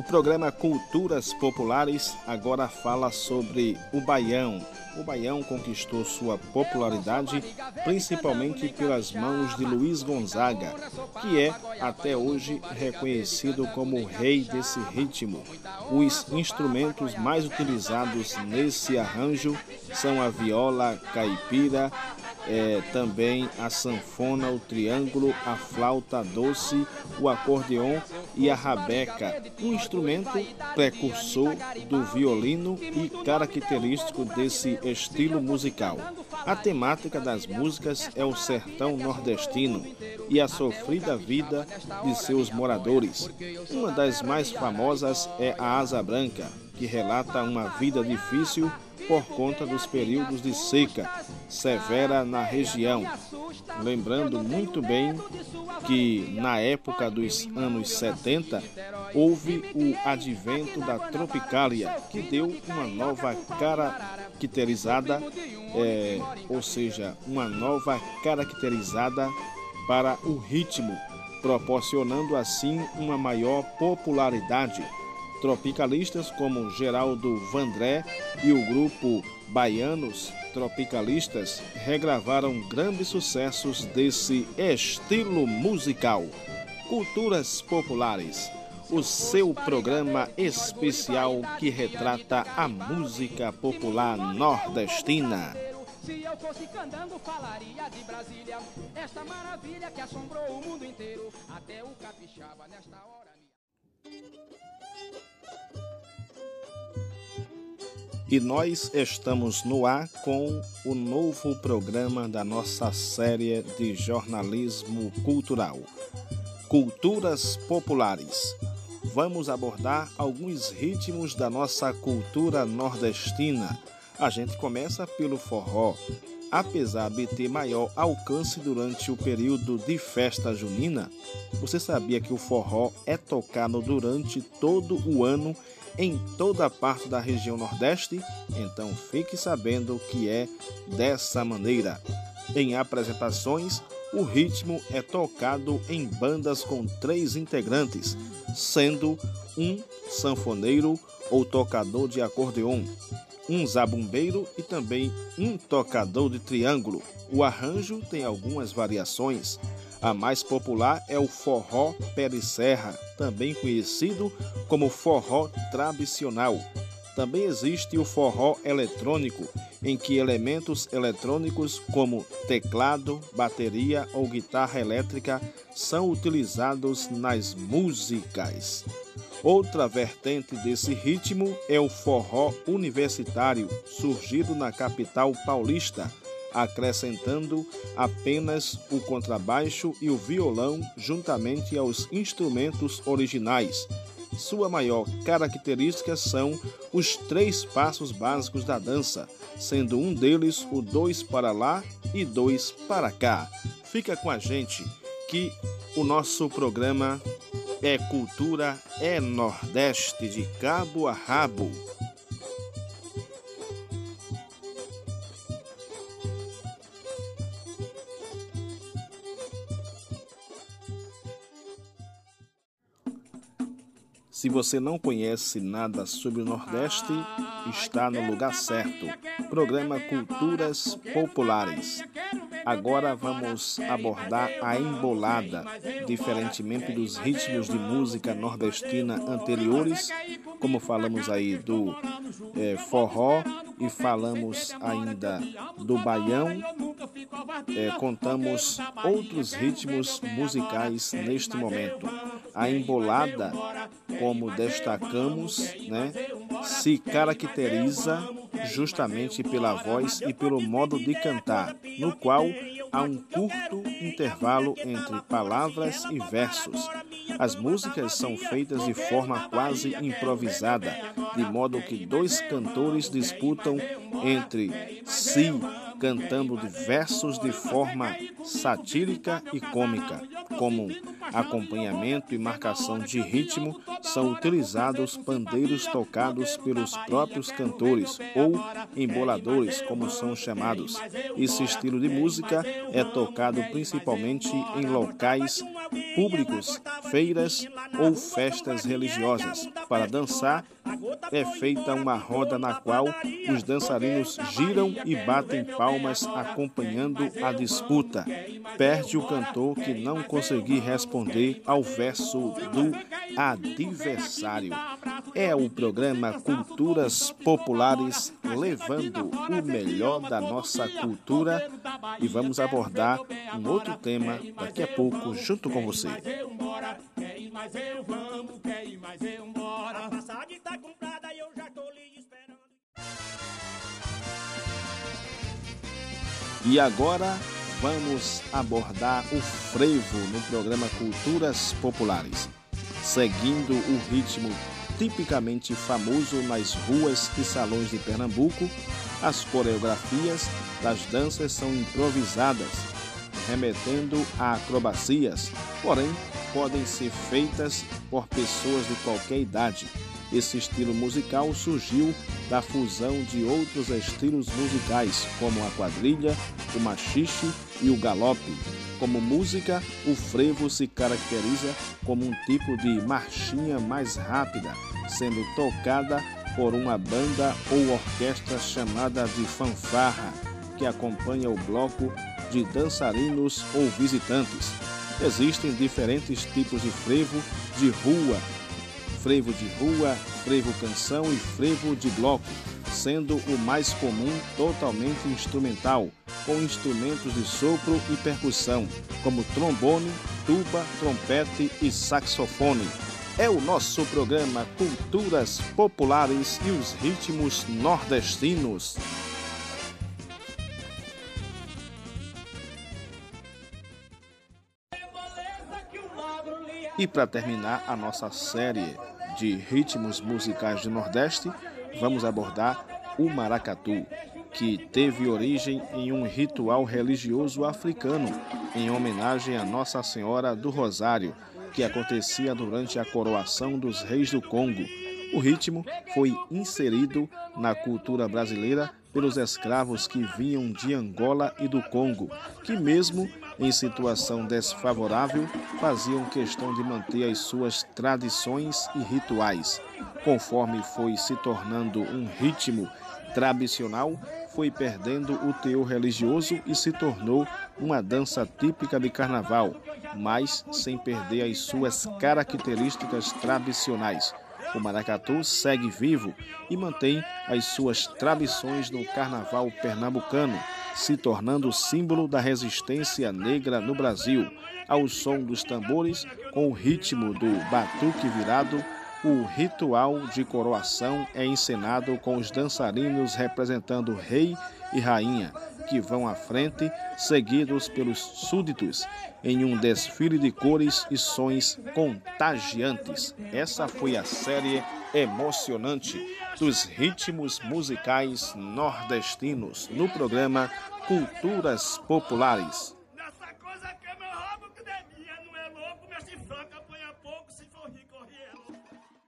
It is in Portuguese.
O programa Culturas Populares agora fala sobre o baião. O baião conquistou sua popularidade principalmente pelas mãos de Luiz Gonzaga, que é até hoje reconhecido como o rei desse ritmo. Os instrumentos mais utilizados nesse arranjo são a viola caipira, é, também a sanfona, o triângulo, a flauta doce, o acordeon e a rabeca, um instrumento precursor do violino e característico desse estilo musical. A temática das músicas é o sertão nordestino e a sofrida vida de seus moradores. Uma das mais famosas é a Asa Branca, que relata uma vida difícil por conta dos períodos de seca severa na região. Lembrando muito bem que na época dos anos 70 houve o advento da Tropicália, que deu uma nova caracterizada, é, ou seja, uma nova caracterizada para o ritmo, proporcionando assim uma maior popularidade Tropicalistas como Geraldo Vandré e o grupo Baianos Tropicalistas regravaram grandes sucessos desse estilo musical. Culturas Populares, o seu programa especial que retrata a música popular nordestina. Se eu fosse cantando, falaria de Brasília, esta maravilha que assombrou o mundo inteiro, até o capixaba nesta hora. E nós estamos no ar com o novo programa da nossa série de jornalismo cultural, Culturas Populares. Vamos abordar alguns ritmos da nossa cultura nordestina. A gente começa pelo forró. Apesar de ter maior alcance durante o período de festa junina, você sabia que o forró é tocado durante todo o ano em toda a parte da região Nordeste, então fique sabendo que é dessa maneira. Em apresentações, o ritmo é tocado em bandas com três integrantes, sendo um sanfoneiro ou tocador de acordeon, um zabumbeiro e também um tocador de triângulo. O arranjo tem algumas variações, a mais popular é o forró pé de serra, também conhecido como forró tradicional. Também existe o forró eletrônico, em que elementos eletrônicos como teclado, bateria ou guitarra elétrica são utilizados nas músicas. Outra vertente desse ritmo é o forró universitário, surgido na capital paulista acrescentando apenas o contrabaixo e o violão juntamente aos instrumentos originais. Sua maior característica são os três passos básicos da dança, sendo um deles o dois para lá e dois para cá. Fica com a gente que o nosso programa é Cultura é Nordeste de cabo a rabo. Se você não conhece nada sobre o Nordeste, está no lugar certo. Programa Culturas Populares. Agora vamos abordar a embolada, diferentemente dos ritmos de música nordestina anteriores, como falamos aí do é, forró e falamos ainda do baião, é, contamos outros ritmos musicais neste momento. A embolada, como destacamos, né, se caracteriza justamente pela voz e pelo modo de cantar, no qual há um curto intervalo entre palavras e versos. As músicas são feitas de forma quase improvisada, de modo que dois cantores disputam entre si cantando versos de forma satírica e cômica, como acompanhamento e marcação de ritmo, são utilizados pandeiros tocados pelos próprios cantores ou emboladores, como são chamados. Esse estilo de música é tocado principalmente em locais públicos, feiras ou festas religiosas. Para dançar, é feita uma roda na qual os dançarinos giram e batem palmas acompanhando a disputa. Perde o cantor que não conseguir responder ao verso do adversário. É o programa Culturas Populares levando o melhor da nossa cultura. E vamos abordar um outro tema daqui a pouco junto com você. E agora vamos abordar o frevo no programa Culturas Populares, seguindo o ritmo tipicamente famoso nas ruas e salões de Pernambuco. As coreografias das danças são improvisadas, remetendo a acrobacias, porém podem ser feitas por pessoas de qualquer idade. Esse estilo musical surgiu da fusão de outros estilos musicais, como a quadrilha, o machixe e o galope. Como música, o frevo se caracteriza como um tipo de marchinha mais rápida, sendo tocada por uma banda ou orquestra chamada de fanfarra, que acompanha o bloco de dançarinos ou visitantes. Existem diferentes tipos de frevo de rua, frevo de rua, frevo canção e frevo de bloco, sendo o mais comum totalmente instrumental, com instrumentos de sopro e percussão, como trombone, tuba, trompete e saxofone. É o nosso programa Culturas Populares e os Ritmos Nordestinos. E para terminar a nossa série de ritmos musicais do Nordeste, vamos abordar o maracatu, que teve origem em um ritual religioso africano em homenagem a Nossa Senhora do Rosário, que acontecia durante a coroação dos reis do Congo. O ritmo foi inserido na cultura brasileira pelos escravos que vinham de Angola e do Congo, que, mesmo em situação desfavorável, faziam questão de manter as suas tradições e rituais. Conforme foi se tornando um ritmo tradicional, foi perdendo o teor religioso e se tornou uma dança típica de carnaval, mas sem perder as suas características tradicionais. O maracatu segue vivo e mantém as suas tradições no carnaval pernambucano, se tornando símbolo da resistência negra no Brasil. Ao som dos tambores, com o ritmo do batuque virado, o ritual de coroação é encenado com os dançarinos representando rei e rainha, que vão à frente, seguidos pelos súditos, em um desfile de cores e sons contagiantes. Essa foi a série emocionante dos ritmos musicais nordestinos no programa Culturas Populares.